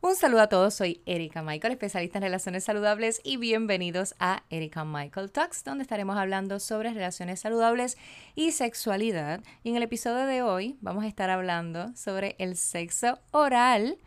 Un saludo a todos, soy Erika Michael, especialista en relaciones saludables y bienvenidos a Erika Michael Talks, donde estaremos hablando sobre relaciones saludables y sexualidad. Y en el episodio de hoy vamos a estar hablando sobre el sexo oral,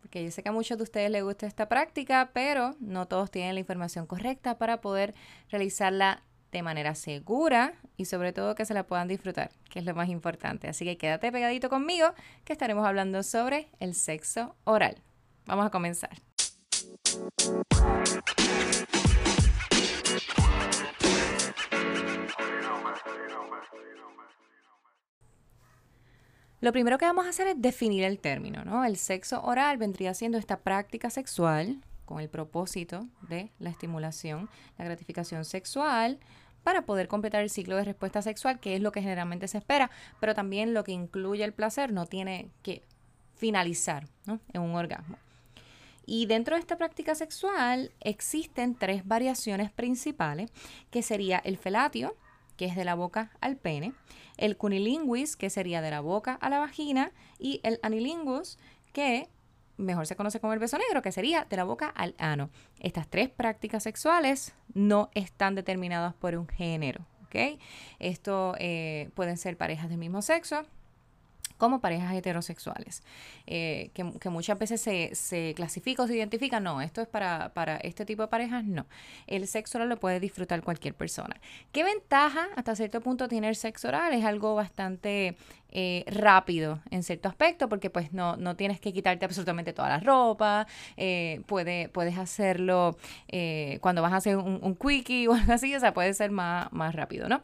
porque yo sé que a muchos de ustedes les gusta esta práctica, pero no todos tienen la información correcta para poder realizarla de manera segura y sobre todo que se la puedan disfrutar, que es lo más importante. Así que quédate pegadito conmigo que estaremos hablando sobre el sexo oral. Vamos a comenzar. Lo primero que vamos a hacer es definir el término, ¿no? El sexo oral vendría siendo esta práctica sexual con el propósito de la estimulación, la gratificación sexual, para poder completar el ciclo de respuesta sexual, que es lo que generalmente se espera, pero también lo que incluye el placer no tiene que finalizar en un orgasmo. Y dentro de esta práctica sexual existen tres variaciones principales, que sería el felatio, que es de la boca al pene, el cunilinguis, que sería de la boca a la vagina, y el anilingus, que mejor se conoce como el beso negro, que sería de la boca al ano. Estas tres prácticas sexuales no están determinadas por un género. Esto eh, pueden ser parejas del mismo sexo, como parejas heterosexuales, eh, que, muchas veces se, se, clasifica o se identifica, no, esto es para, para este tipo de parejas, no. El sexo oral lo puede disfrutar cualquier persona. ¿Qué ventaja hasta cierto punto tiene el sexo oral? Es algo bastante eh, rápido en cierto aspecto, porque pues no, no tienes que quitarte absolutamente toda la ropa, eh, puede, puedes hacerlo cuando vas a hacer un, quickie o algo así, o sea, puede ser más, más rápido, ¿no?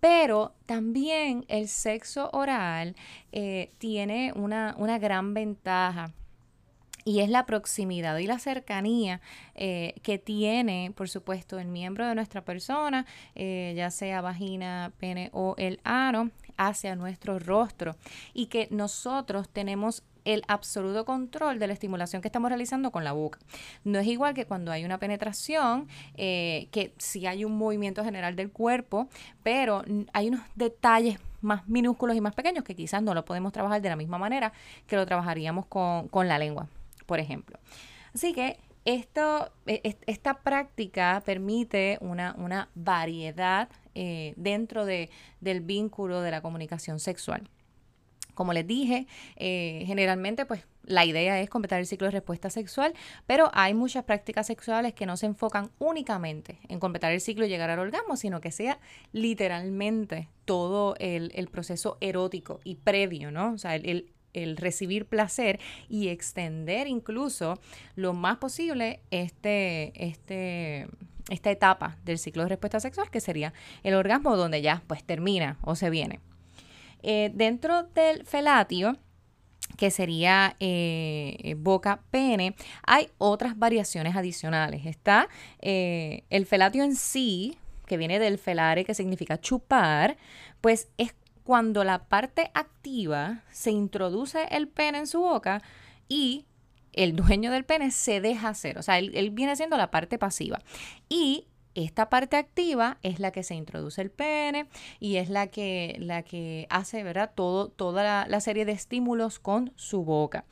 Pero también el sexo oral eh, tiene una, gran ventaja y es la proximidad y la cercanía eh, que tiene, por supuesto, el miembro de nuestra persona, eh, ya sea vagina, pene o el ano, hacia nuestro rostro y que nosotros tenemos el absoluto control de la estimulación que estamos realizando con la boca. No es igual que cuando hay una penetración, eh, que sí hay un movimiento general del cuerpo, pero hay unos detalles más minúsculos y más pequeños que quizás no lo podemos trabajar de la misma manera que lo trabajaríamos con, la lengua, por ejemplo. Así que esto, e, esta práctica permite una, una variedad eh, dentro de, del vínculo de la comunicación sexual. Como les dije, eh, generalmente pues la idea es completar el ciclo de respuesta sexual, pero hay muchas prácticas sexuales que no se enfocan únicamente en completar el ciclo y llegar al orgasmo, sino que sea literalmente todo el, proceso erótico y previo, ¿no? O sea, el, el recibir placer y extender incluso lo más posible este, este, esta etapa del ciclo de respuesta sexual, que sería el orgasmo donde ya pues termina o se viene. Eh, dentro del felatio, que sería eh, boca-pene, hay otras variaciones adicionales. Está eh, el felatio en sí, que viene del felare, que significa chupar, pues es cuando la parte activa se introduce el pene en su boca y el dueño del pene se deja hacer. O sea, él, viene siendo la parte pasiva. Y esta parte activa es la que se introduce el pene y es la que, la que hace, ¿verdad? Todo, toda la, serie de estímulos con su boca.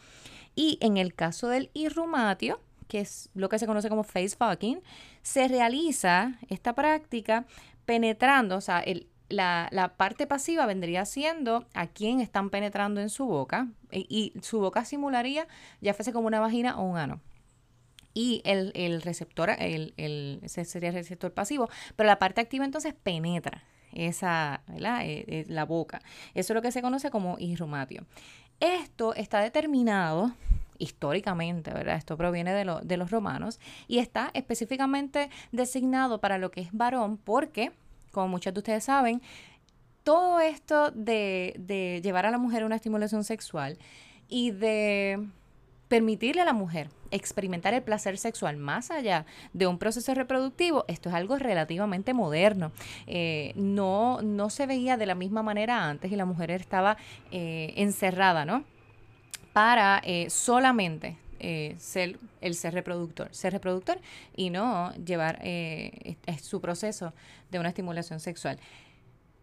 Y en el caso del irrumatio, que es lo que se conoce como face fucking, se realiza esta práctica penetrando, o sea, la, parte pasiva vendría siendo a quien están penetrando en su boca y, y su boca simularía ya fuese como una vagina o un ano y el, receptor, el, ese sería el receptor pasivo, pero la parte activa entonces penetra esa, eh, eh, la boca. Eso es lo que se conoce como irrumatio. Esto está determinado históricamente, ¿verdad? Esto proviene de los romanos y está específicamente designado para lo que es varón porque, como muchos de ustedes saben, todo esto de, de llevar a la mujer una estimulación sexual y de permitirle a la mujer experimentar el placer sexual más allá de un proceso reproductivo, esto es algo relativamente moderno. Eh, no, no se veía de la misma manera antes y la mujer estaba eh, encerrada, ¿no? Para eh, solamente ser el ser reproductor, ser reproductor y no llevar su proceso de una estimulación sexual.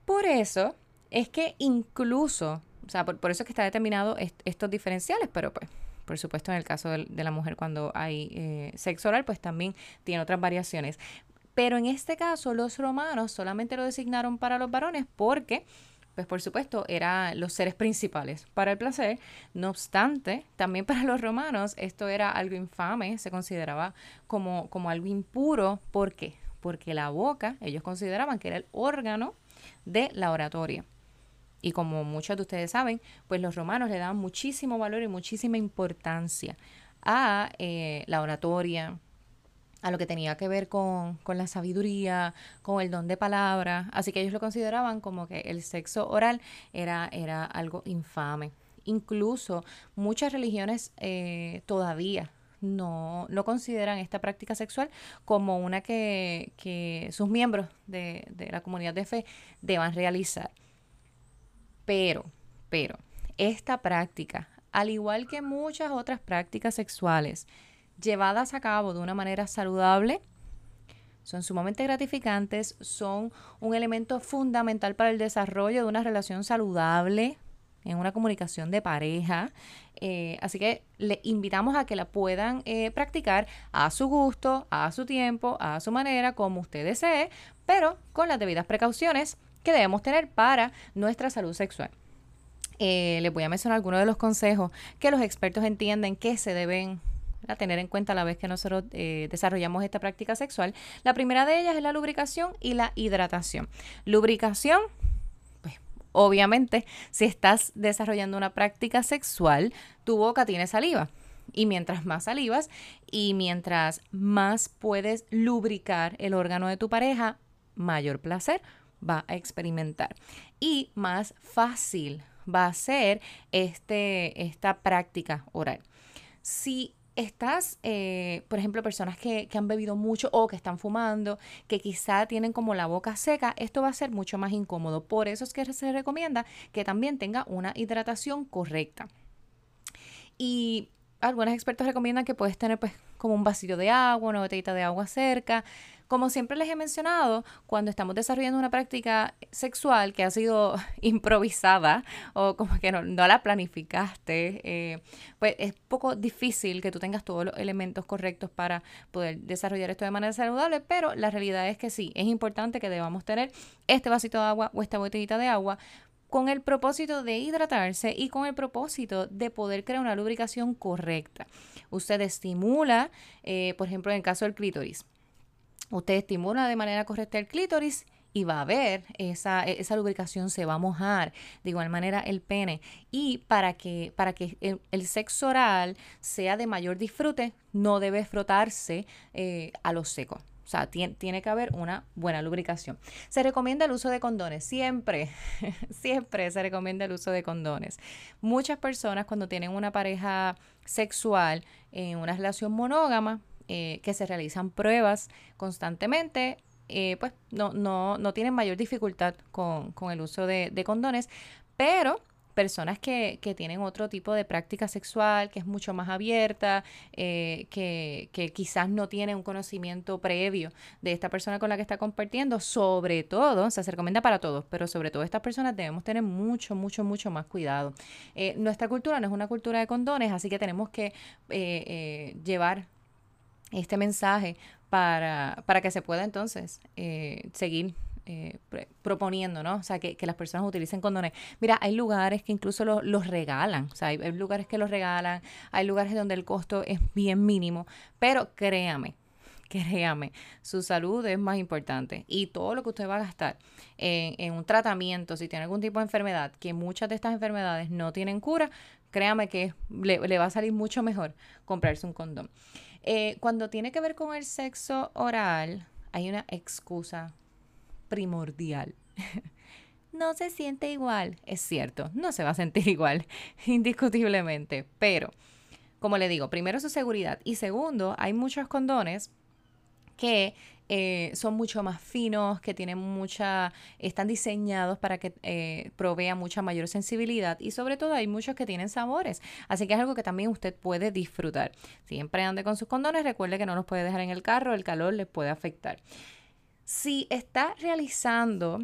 Por eso es que incluso, o sea, por, eso es que está determinado estos diferenciales, pero pues por supuesto en el caso de, la mujer cuando hay eh, sexo oral, pues también tiene otras variaciones. Pero en este caso los romanos solamente lo designaron para los varones porque pues por supuesto, eran los seres principales para el placer. No obstante, también para los romanos esto era algo infame, se consideraba como, como algo impuro. ¿Por qué? Porque la boca, ellos consideraban que era el órgano de la oratoria. Y como muchos de ustedes saben, pues los romanos le daban muchísimo valor y muchísima importancia a eh, la oratoria, a lo que tenía que ver con, la sabiduría, con el don de palabra. Así que ellos lo consideraban como que el sexo oral era, era algo infame. Incluso muchas religiones eh, todavía no, no, consideran esta práctica sexual como una que, que sus miembros de, de, la comunidad de fe deban realizar. Pero, pero, esta práctica, al igual que muchas otras prácticas sexuales, llevadas a cabo de una manera saludable, son sumamente gratificantes, son un elemento fundamental para el desarrollo de una relación saludable en una comunicación de pareja. Eh, así que le invitamos a que la puedan eh, practicar a su gusto, a su tiempo, a su manera, como usted desee, pero con las debidas precauciones que debemos tener para nuestra salud sexual. Eh, les voy a mencionar algunos de los consejos que los expertos entienden que se deben a tener en cuenta a la vez que nosotros eh, desarrollamos esta práctica sexual. La primera de ellas es la lubricación y la hidratación. Lubricación, pues obviamente, si estás desarrollando una práctica sexual, tu boca tiene saliva. Y mientras más salivas y mientras más puedes lubricar el órgano de tu pareja, mayor placer va a experimentar. Y más fácil va a ser este, esta práctica oral. Si estás, eh, por ejemplo, personas que, que, han bebido mucho o que están fumando, que quizá tienen como la boca seca, esto va a ser mucho más incómodo. Por eso es que se recomienda que también tenga una hidratación correcta. Y algunos expertos recomiendan que puedes tener pues como un vasito de agua, una botellita de agua cerca. Como siempre les he mencionado, cuando estamos desarrollando una práctica sexual que ha sido improvisada o como que no, la planificaste, eh, pues es poco difícil que tú tengas todos los elementos correctos para poder desarrollar esto de manera saludable, pero la realidad es que sí, es importante que debamos tener este vasito de agua o esta botellita de agua con el propósito de hidratarse y con el propósito de poder crear una lubricación correcta. Usted estimula, eh, por ejemplo, en el caso del clítoris, usted estimula de manera correcta el clítoris y va a ver esa, esa lubricación se va a mojar de igual manera el pene y para que para que el, sexo oral sea de mayor disfrute no debe frotarse eh, a lo seco o sea, tiene, tiene, que haber una buena lubricación. Se recomienda el uso de condones. Siempre, siempre se recomienda el uso de condones. Muchas personas cuando tienen una pareja sexual en una relación monógama, eh, que se realizan pruebas constantemente, eh, pues no, no, no, tienen mayor dificultad con, con el uso de, condones, pero personas que, que, tienen otro tipo de práctica sexual, que es mucho más abierta, eh, que, que, quizás no tiene un conocimiento previo de esta persona con la que está compartiendo, sobre todo, o sea, se recomienda para todos, pero sobre todo estas personas debemos tener mucho, mucho, mucho más cuidado. nuestra cultura no es una cultura de condones, así que tenemos que llevar este mensaje para, para que se pueda entonces eh, seguir eh, proponiendo, ¿no? O sea, que, las personas utilicen condones. Mira, hay lugares que incluso los regalan, o sea, hay, lugares que los regalan, hay lugares donde el costo es bien mínimo, pero créame, créame, su salud es más importante y todo lo que usted va a gastar en, un tratamiento, si tiene algún tipo de enfermedad, que muchas de estas enfermedades no tienen cura, créame que le, le va a salir mucho mejor comprarse un condón. Eh, cuando tiene que ver con el sexo oral, hay una excusa primordial. no se siente igual. Es cierto, no se va a sentir igual, indiscutiblemente. Pero, como le digo, primero su seguridad y segundo, hay muchos condones que eh, son mucho más finos, que tienen mucha, están diseñados para que eh, provea mucha mayor sensibilidad y sobre todo hay muchos que tienen sabores, así que es algo que también usted puede disfrutar. Siempre ande con sus condones, recuerde que no los puede dejar en el carro, el calor les puede afectar. Si está realizando,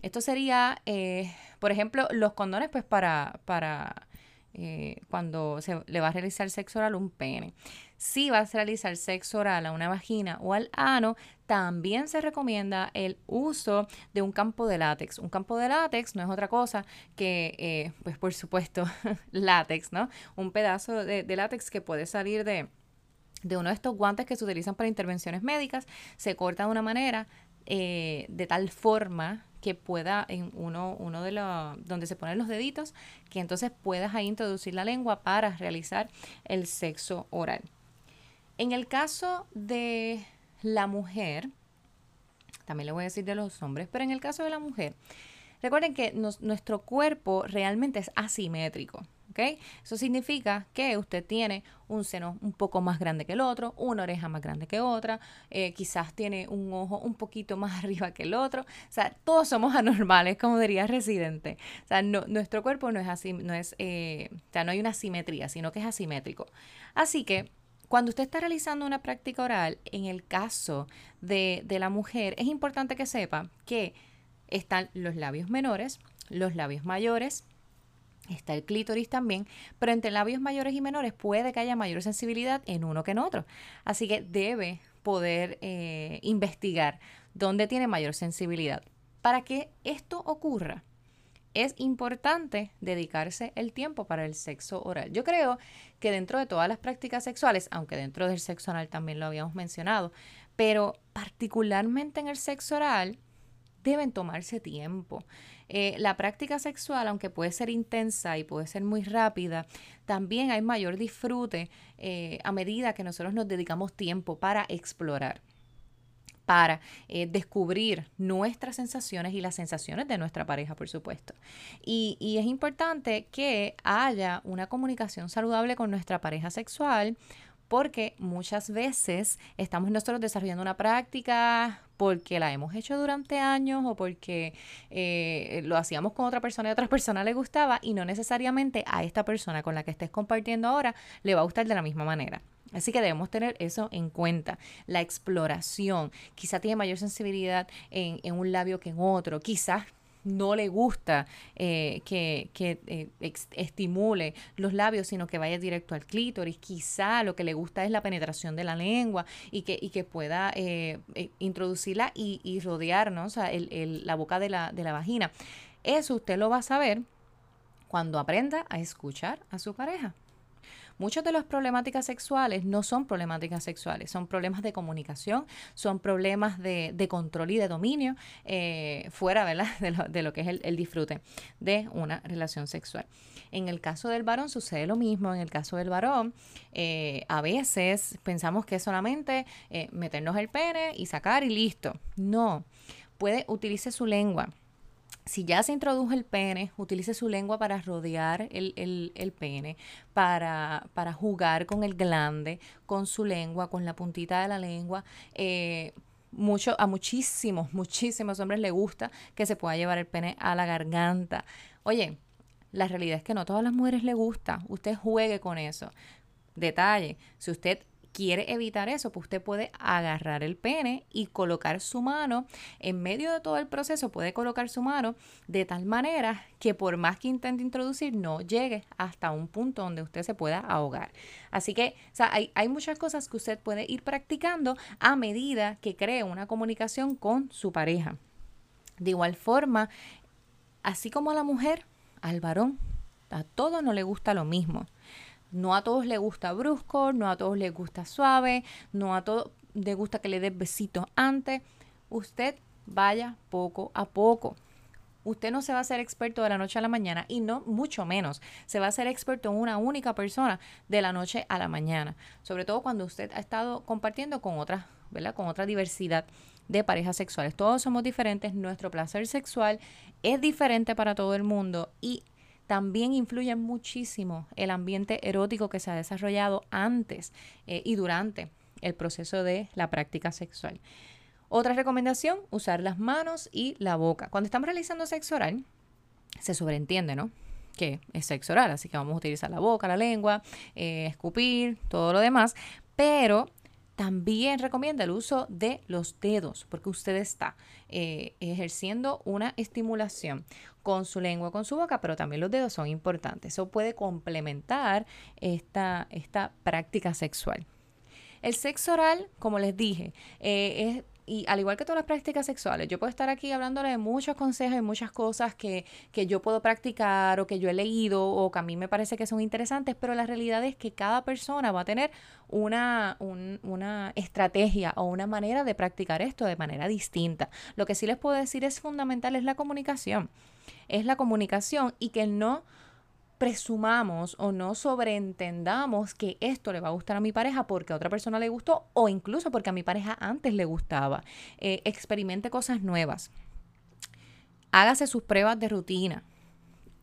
esto sería, eh, por ejemplo, los condones pues para, para eh, cuando se le va a realizar sexo oral un pene. Si va a realizar sexo oral a una vagina o al ano, también se recomienda el uso de un campo de látex. Un campo de látex no es otra cosa que, eh, pues por supuesto, látex, ¿no? Un pedazo de, látex que puede salir de, de uno de estos guantes que se utilizan para intervenciones médicas, se corta de una manera eh, de tal forma que pueda en uno, uno de los, donde se ponen los deditos, que entonces puedas ahí introducir la lengua para realizar el sexo oral. En el caso de la mujer, también le voy a decir de los hombres, pero en el caso de la mujer, recuerden que nuestro cuerpo realmente es asimétrico. ¿ok? Eso significa que usted tiene un seno un poco más grande que el otro, una oreja más grande que otra, eh, quizás tiene un ojo un poquito más arriba que el otro. O sea, todos somos anormales, como diría Residente. O sea, nuestro cuerpo no es así, no es, eh, o sea, no hay una simetría, sino que es asimétrico. Así que cuando usted está realizando una práctica oral, en el caso de, la mujer, es importante que sepa que están los labios menores, los labios mayores, está el clítoris también, pero entre labios mayores y menores puede que haya mayor sensibilidad en uno que en otro. Así que debe poder eh, investigar dónde tiene mayor sensibilidad. Para que esto ocurra, es importante dedicarse el tiempo para el sexo oral. Yo creo que dentro de todas las prácticas sexuales, aunque dentro del sexo oral también lo habíamos mencionado, pero particularmente en el sexo oral, deben tomarse tiempo. Eh, la práctica sexual, aunque puede ser intensa y puede ser muy rápida, también hay mayor disfrute eh, a medida que nosotros nos dedicamos tiempo para explorar para eh, descubrir nuestras sensaciones y las sensaciones de nuestra pareja, por supuesto. Y, es importante que haya una comunicación saludable con nuestra pareja sexual porque muchas veces estamos nosotros desarrollando una práctica porque la hemos hecho durante años o porque eh, lo hacíamos con otra persona y a otra persona le gustaba y no necesariamente a esta persona con la que estés compartiendo ahora le va a gustar de la misma manera. Así que debemos tener eso en cuenta. La exploración. Quizá tiene mayor sensibilidad en, un labio que en otro. Quizás no le gusta eh, que, eh, estimule los labios, sino que vaya directo al clítoris. Quizá lo que le gusta es la penetración de la lengua y que, y que pueda eh, introducirla y, rodearnos, la boca de la, de la vagina. Eso usted lo va a saber cuando aprenda a escuchar a su pareja. Muchas de las problemáticas sexuales no son problemáticas sexuales, son problemas de comunicación, son problemas de, control y de dominio eh, fuera ¿verdad? De, lo, que es el, disfrute de una relación sexual. En el caso del varón sucede lo mismo, en el caso del varón eh, a veces pensamos que es solamente eh, meternos el pene y sacar y listo. No, puede utilice su lengua si ya se introdujo el pene, utilice su lengua para rodear el, pene, para, para, jugar con el glande, con su lengua, con la puntita de la lengua. Eh, mucho, a muchísimos, muchísimos hombres le gusta que se pueda llevar el pene a la garganta. Oye, la realidad es que no a todas las mujeres le gusta. Usted juegue con eso. Detalle, si usted quiere evitar eso, pues usted puede agarrar el pene y colocar su mano en medio de todo el proceso, puede colocar su mano de tal manera que por más que intente introducir, no llegue hasta un punto donde usted se pueda ahogar. Así que, o sea, hay, hay muchas cosas que usted puede ir practicando a medida que cree una comunicación con su pareja. De igual forma, así como a la mujer, al varón, a todo no le gusta lo mismo. No a todos les gusta brusco, no a todos les gusta suave, no a todos les gusta que le des besitos antes. Usted vaya poco a poco. Usted no se va a ser experto de la noche a la mañana y no mucho menos se va a ser experto en una única persona de la noche a la mañana. Sobre todo cuando usted ha estado compartiendo con otras, ¿verdad? Con otra diversidad de parejas sexuales. Todos somos diferentes, nuestro placer sexual es diferente para todo el mundo y también influye muchísimo el ambiente erótico que se ha desarrollado antes eh, y durante el proceso de la práctica sexual. Otra recomendación, usar las manos y la boca. Cuando estamos realizando sexo oral, se sobreentiende, ¿no? Que es sexo oral, así que vamos a utilizar la boca, la lengua, eh, escupir, todo lo demás, pero también recomienda el uso de los dedos, porque usted está eh, ejerciendo una estimulación con su lengua, con su boca, pero también los dedos son importantes. Eso puede complementar esta, esta práctica sexual. El sexo oral, como les dije, eh, es y al igual que todas las prácticas sexuales, yo puedo estar aquí hablándole de muchos consejos y muchas cosas que, que, yo puedo practicar o que yo he leído o que a mí me parece que son interesantes, pero la realidad es que cada persona va a tener una, una estrategia o una manera de practicar esto de manera distinta. Lo que sí les puedo decir es fundamental es la comunicación. Es la comunicación y que no presumamos o no sobreentendamos que esto le va a gustar a mi pareja porque a otra persona le gustó o incluso porque a mi pareja antes le gustaba. Eh, experimente cosas nuevas. Hágase sus pruebas de rutina.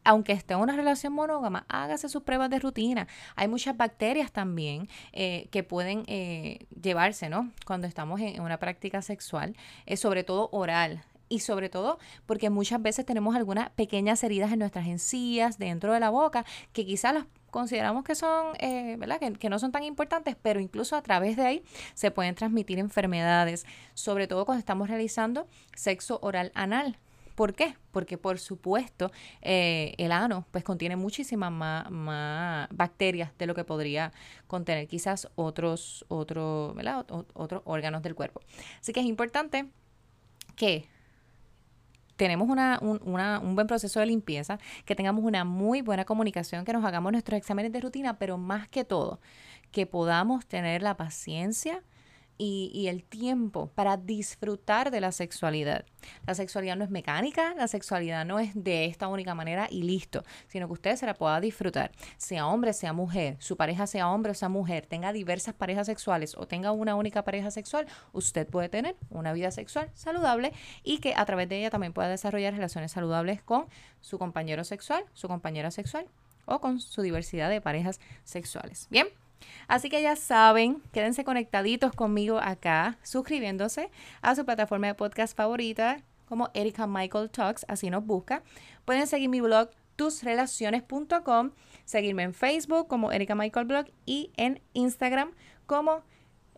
Aunque esté en una relación monógama, hágase sus pruebas de rutina. Hay muchas bacterias también eh, que pueden eh, llevarse, ¿no? Cuando estamos en, una práctica sexual, sobre todo oral y sobre todo porque muchas veces tenemos algunas pequeñas heridas en nuestras encías, dentro de la boca, que quizás las consideramos que son, eh, ¿verdad? Que, no son tan importantes, pero incluso a través de ahí se pueden transmitir enfermedades, sobre todo cuando estamos realizando sexo oral anal. ¿Por qué? Porque por supuesto eh, el ano pues contiene muchísimas más, más, bacterias de lo que podría contener quizás otros, otros órganos del cuerpo. Así que es importante que tenemos una, un, un, buen proceso de limpieza, que tengamos una muy buena comunicación, que nos hagamos nuestros exámenes de rutina, pero más que todo, que podamos tener la paciencia y, el tiempo para disfrutar de la sexualidad. La sexualidad no es mecánica, la sexualidad no es de esta única manera y listo, sino que usted se la pueda disfrutar, sea hombre, sea mujer, su pareja sea hombre o sea mujer, tenga diversas parejas sexuales o tenga una única pareja sexual, usted puede tener una vida sexual saludable y que a través de ella también pueda desarrollar relaciones saludables con su compañero sexual, su compañera sexual o con su diversidad de parejas sexuales. Bien. Así que ya saben, quédense conectaditos conmigo acá, suscribiéndose a su plataforma de podcast favorita como Erika Michael Talks, así nos busca. Pueden seguir mi blog tusrelaciones.com, seguirme en Facebook como Erika Michael Blog y en Instagram como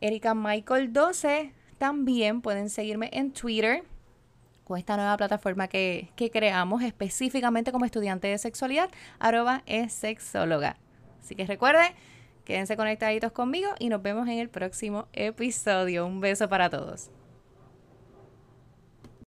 Erika Michael 12. También pueden seguirme en Twitter con esta nueva plataforma que, que creamos específicamente como estudiante de sexualidad, arroba es sexóloga. Así que recuerde Quédense conectaditos conmigo y nos vemos en el próximo episodio. Un beso para todos.